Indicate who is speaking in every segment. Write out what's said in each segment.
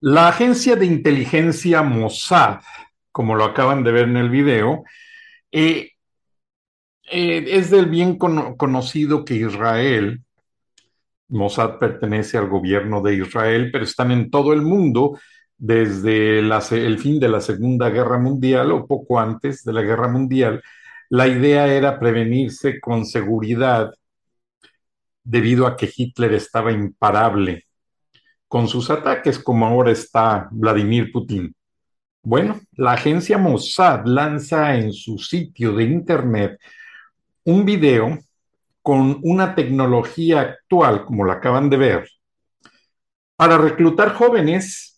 Speaker 1: La agencia de inteligencia Mossad, como lo acaban de ver en el video, eh, eh, es del bien conocido que Israel, Mossad pertenece al gobierno de Israel, pero están en todo el mundo desde el fin de la Segunda Guerra Mundial o poco antes de la Guerra Mundial. La idea era prevenirse con seguridad debido a que Hitler estaba imparable con sus ataques, como ahora está Vladimir Putin. Bueno, la agencia Mossad lanza en su sitio de Internet un video con una tecnología actual, como la acaban de ver, para reclutar jóvenes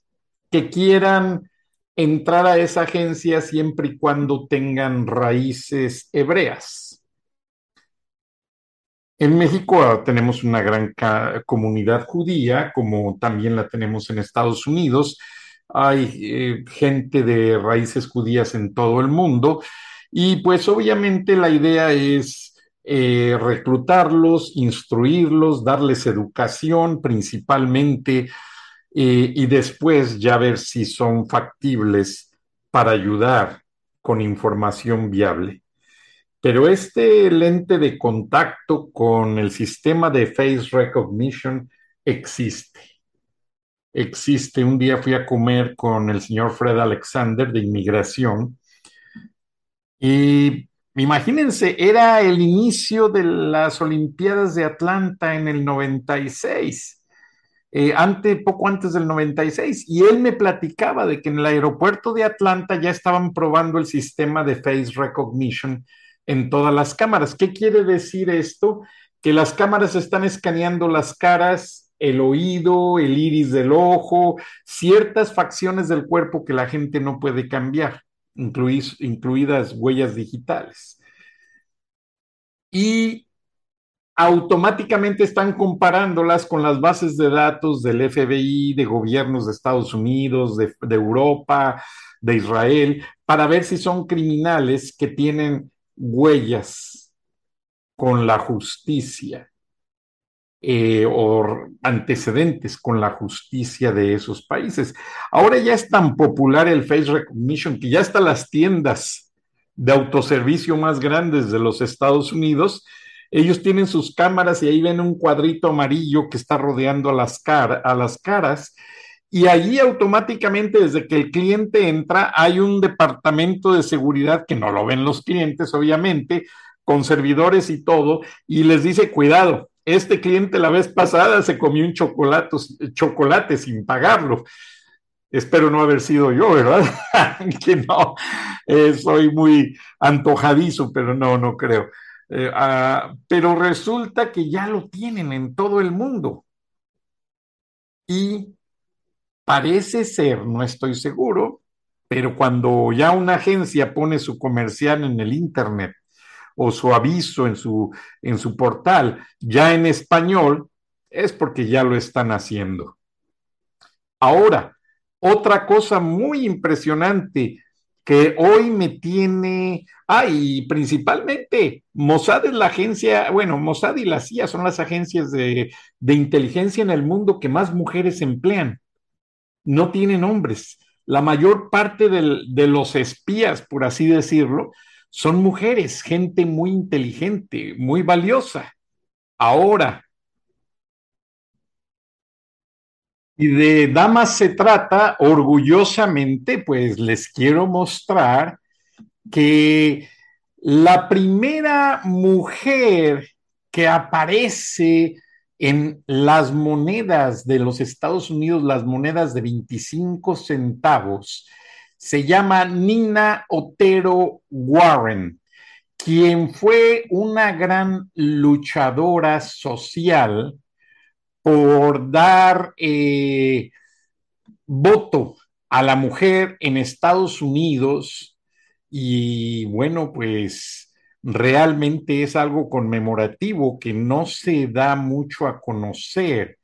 Speaker 1: que quieran entrar a esa agencia siempre y cuando tengan raíces hebreas. En México tenemos una gran comunidad judía, como también la tenemos en Estados Unidos. Hay eh, gente de raíces judías en todo el mundo y pues obviamente la idea es eh, reclutarlos, instruirlos, darles educación principalmente y después ya ver si son factibles para ayudar con información viable. Pero este lente de contacto con el sistema de face recognition existe. Existe. Un día fui a comer con el señor Fred Alexander de inmigración y imagínense, era el inicio de las Olimpiadas de Atlanta en el 96. Eh, poco antes del 96, y él me platicaba de que en el aeropuerto de Atlanta ya estaban probando el sistema de face recognition en todas las cámaras. ¿Qué quiere decir esto? Que las cámaras están escaneando las caras, el oído, el iris del ojo, ciertas facciones del cuerpo que la gente no puede cambiar, incluidas huellas digitales. Y automáticamente están comparándolas con las bases de datos del FBI, de gobiernos de Estados Unidos, de, Europa, de Israel, para ver si son criminales que tienen huellas con la justicia eh, o antecedentes con la justicia de esos países. Ahora ya es tan popular el face recognition que ya hasta las tiendas de autoservicio más grandes de los Estados Unidos, ellos tienen sus cámaras y ahí ven un cuadrito amarillo que está rodeando a las, a las caras y allí automáticamente desde que el cliente entra hay un departamento de seguridad que no lo ven los clientes, obviamente, con servidores y todo, y les dice, cuidado, este cliente la vez pasada se comió un chocolate, chocolate sin pagarlo. Espero no haber sido yo, ¿verdad? que no, eh, soy muy antojadizo, pero no, no creo. Eh, ah, pero resulta que ya lo tienen en todo el mundo. Y parece ser, no estoy seguro, pero cuando ya una agencia pone su comercial en el Internet o su aviso en su, en su portal ya en español, es porque ya lo están haciendo. Ahora, otra cosa muy impresionante que hoy me tiene, ah, y principalmente Mossad es la agencia, bueno, Mossad y la CIA son las agencias de, de inteligencia en el mundo que más mujeres emplean. No tienen hombres. La mayor parte del, de los espías, por así decirlo, son mujeres, gente muy inteligente, muy valiosa. Ahora, Y de damas se trata, orgullosamente, pues les quiero mostrar que la primera mujer que aparece en las monedas de los Estados Unidos, las monedas de 25 centavos, se llama Nina Otero Warren, quien fue una gran luchadora social por dar eh, voto a la mujer en Estados Unidos. Y bueno, pues realmente es algo conmemorativo que no se da mucho a conocer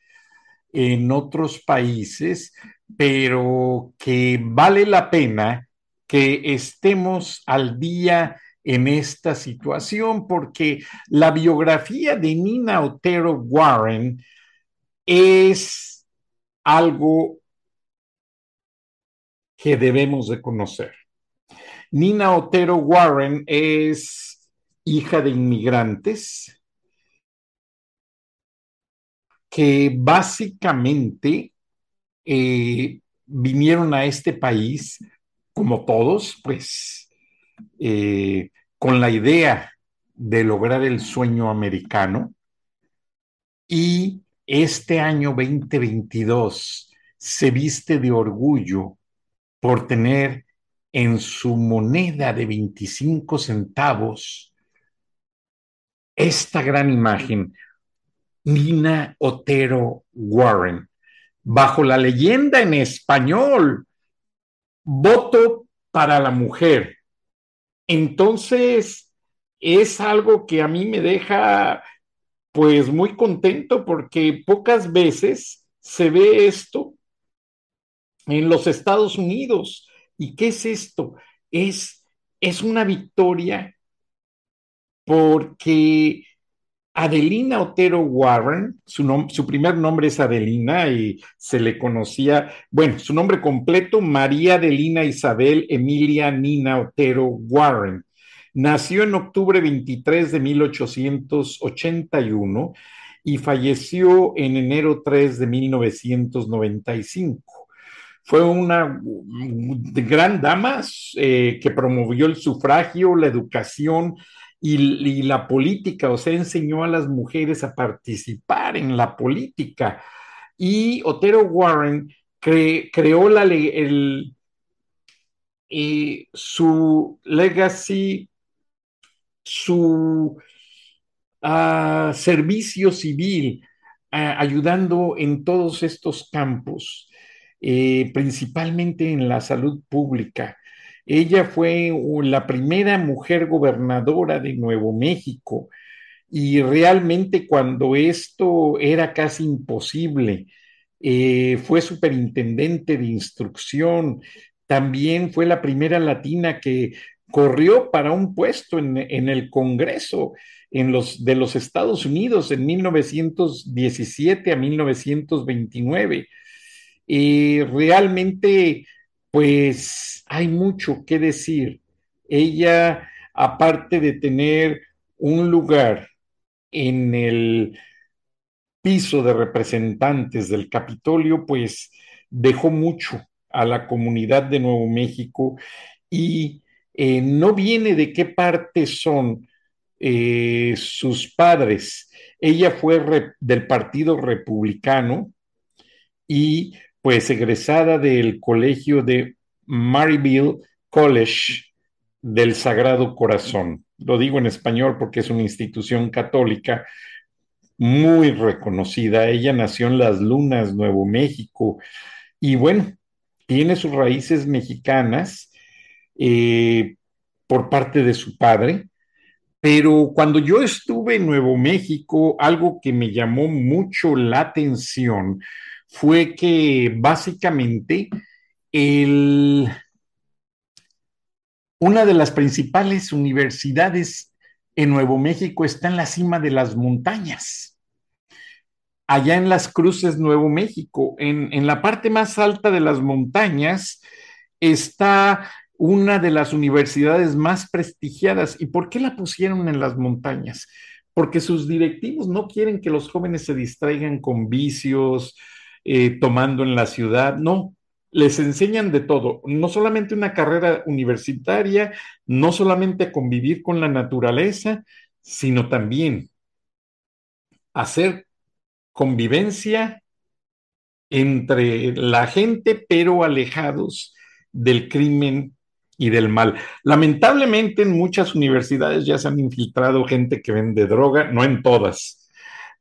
Speaker 1: en otros países, pero que vale la pena que estemos al día en esta situación, porque la biografía de Nina Otero Warren es algo que debemos de conocer. Nina Otero Warren es hija de inmigrantes que básicamente eh, vinieron a este país, como todos, pues, eh, con la idea de lograr el sueño americano y este año 2022 se viste de orgullo por tener en su moneda de 25 centavos esta gran imagen, Nina Otero Warren, bajo la leyenda en español, voto para la mujer. Entonces, es algo que a mí me deja pues muy contento porque pocas veces se ve esto en los Estados Unidos. ¿Y qué es esto? Es, es una victoria porque Adelina Otero Warren, su, su, primer nombre es Adelina y se le conocía, bueno, su nombre completo, María Adelina Isabel Emilia Nina Otero Warren. Nació en octubre 23 de 1881 y falleció en enero 3 de 1995. Fue una gran dama eh, que promovió el sufragio, la educación y, la política, o sea, enseñó a las mujeres a participar en la política. Y Otero Warren creó la, el, eh, su legacy su uh, servicio civil, uh, ayudando en todos estos campos, eh, principalmente en la salud pública. Ella fue la primera mujer gobernadora de Nuevo México y realmente cuando esto era casi imposible, eh, fue superintendente de instrucción, también fue la primera latina que corrió para un puesto en, el Congreso de los Estados Unidos en 1917 a 1929. Y realmente, pues hay mucho que decir. Ella, aparte de tener un lugar en el piso de representantes del Capitolio, pues dejó mucho a la comunidad de Nuevo México y eh, no viene de qué parte son eh, sus padres. ella fue del Partido Republicano y pues egresada del colegio de Maryville College del Sagrado Corazón. Lo digo en español porque es una institución católica muy reconocida. Ella nació en Las Lunas, Nuevo México, y bueno, tiene sus raíces mexicanas eh, por parte de su padre. Pero cuando yo estuve en Nuevo México, algo que me llamó mucho la atención fue que básicamente el, una de las principales universidades en Nuevo México está en la cima de las montañas, allá en las Cruces, Nuevo México. En, en la parte más alta de las montañas está una de las universidades más prestigiadas. ¿Y por qué la pusieron en las montañas? Porque sus directivos no quieren que los jóvenes se distraigan con vicios, eh, tomando en la ciudad, no, les enseñan de todo, no solamente una carrera universitaria, no solamente convivir con la naturaleza, sino también hacer convivencia entre la gente, pero alejados del crimen y del mal. Lamentablemente en muchas universidades ya se han infiltrado gente que vende droga, no en todas,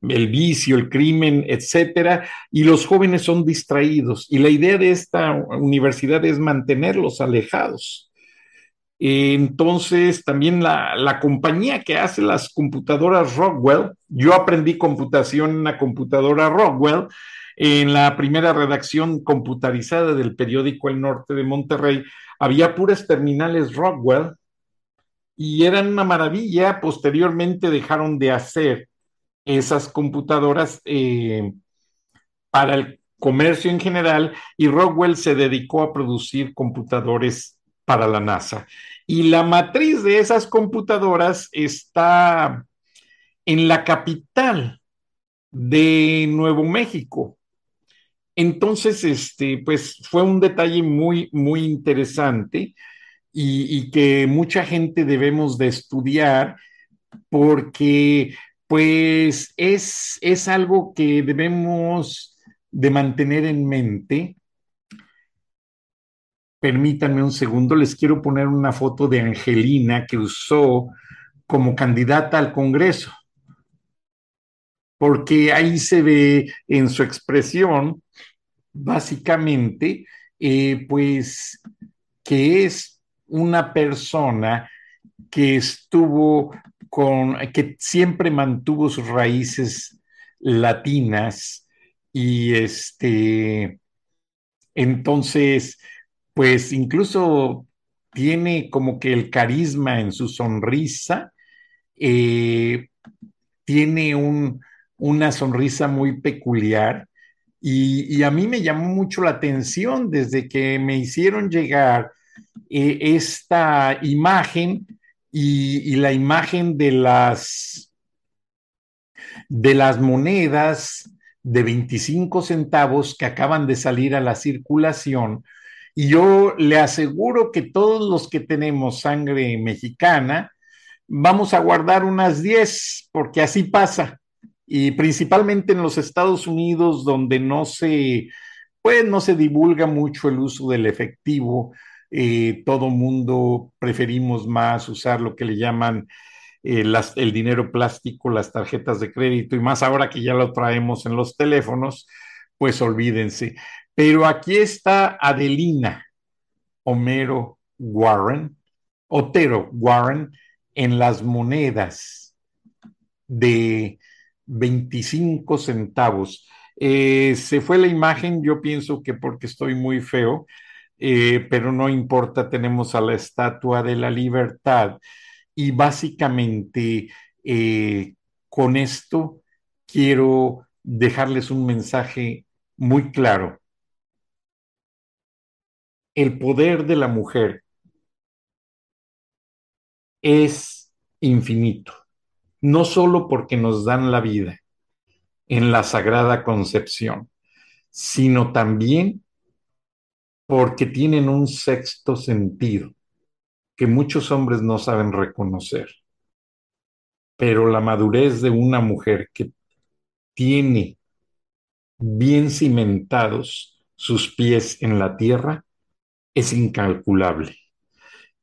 Speaker 1: el vicio, el crimen, etcétera, y los jóvenes son distraídos. Y la idea de esta universidad es mantenerlos alejados. Entonces, también la, la, compañía que hace las computadoras Rockwell, yo aprendí computación en la computadora Rockwell, en la primera redacción computarizada del periódico El Norte de Monterrey, había puras terminales Rockwell y eran una maravilla. Posteriormente dejaron de hacer esas computadoras eh, para el comercio en general y Rockwell se dedicó a producir computadores para la NASA. Y la matriz de esas computadoras está en la capital de Nuevo México. Entonces, este, pues fue un detalle muy, muy interesante y, que mucha gente debemos de estudiar porque pues es, es algo que debemos de mantener en mente. Permítanme un segundo, les quiero poner una foto de Angelina que usó como candidata al Congreso, porque ahí se ve en su expresión, básicamente, eh, pues que es una persona que estuvo con, que siempre mantuvo sus raíces latinas y este, entonces, pues incluso tiene como que el carisma en su sonrisa, eh, tiene un, una sonrisa muy peculiar y, y, a mí me llamó mucho la atención desde que me hicieron llegar eh, esta imagen y, la imagen de las, de las monedas de 25 centavos que acaban de salir a la circulación. Y yo le aseguro que todos los que tenemos sangre mexicana, vamos a guardar unas 10, porque así pasa. Y principalmente en los Estados Unidos, donde no se, pues no se divulga mucho el uso del efectivo, eh, todo mundo preferimos más usar lo que le llaman eh, el dinero plástico, las tarjetas de crédito y más ahora que ya lo traemos en los teléfonos, pues olvídense. Pero aquí está Adelina Homero Warren, Otero Warren, en las monedas de 25 centavos. Eh, se fue la imagen, yo pienso que porque estoy muy feo, eh, pero no importa, tenemos a la Estatua de la Libertad. Y básicamente eh, con esto quiero dejarles un mensaje muy claro. El poder de la mujer es infinito, no solo porque nos dan la vida en la Sagrada Concepción, sino también porque tienen un sexto sentido que muchos hombres no saben reconocer. pero la madurez de una mujer que tiene bien cimentados sus pies en la tierra es incalculable.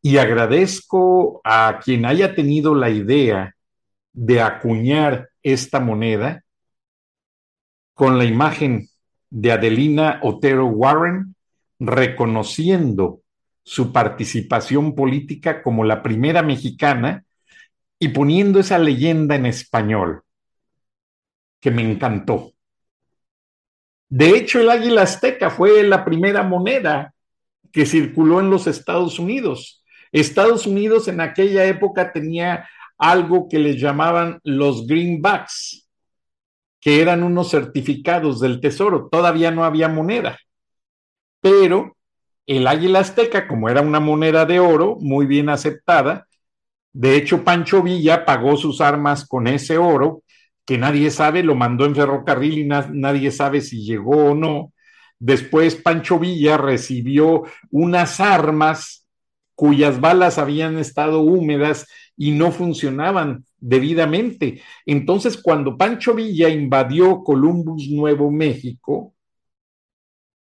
Speaker 1: Y agradezco a quien haya tenido la idea de acuñar esta moneda con la imagen de Adelina Otero Warren, reconociendo su participación política como la primera mexicana y poniendo esa leyenda en español, que me encantó. De hecho, el águila azteca fue la primera moneda que circuló en los Estados Unidos. Estados Unidos en aquella época tenía algo que les llamaban los greenbacks, que eran unos certificados del tesoro. Todavía no había moneda. Pero el águila azteca, como era una moneda de oro muy bien aceptada, de hecho Pancho Villa pagó sus armas con ese oro, que nadie sabe, lo mandó en ferrocarril y nadie sabe si llegó o no. Después Pancho Villa recibió unas armas cuyas balas habían estado húmedas y no funcionaban debidamente. Entonces, cuando Pancho Villa invadió Columbus, Nuevo México,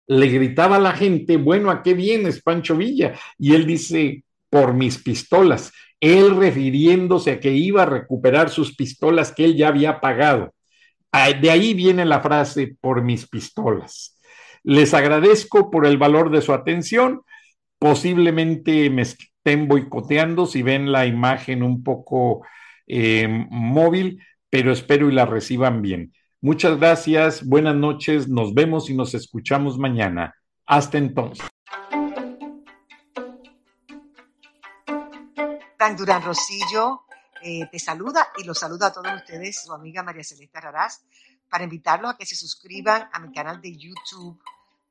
Speaker 1: le gritaba a la gente, bueno, ¿a qué vienes, Pancho Villa? Y él dice, por mis pistolas. Él refiriéndose a que iba a recuperar sus pistolas que él ya había pagado. De ahí viene la frase, por mis pistolas. Les agradezco por el valor de su atención. Posiblemente me estén boicoteando si ven la imagen un poco eh, móvil, pero espero y la reciban bien. Muchas gracias, buenas noches, nos vemos y nos escuchamos mañana. Hasta entonces.
Speaker 2: Durán Rosillo eh, te saluda y los saluda a todos ustedes, su amiga María Celeste Arrarás, para invitarlos a que se suscriban a mi canal de YouTube,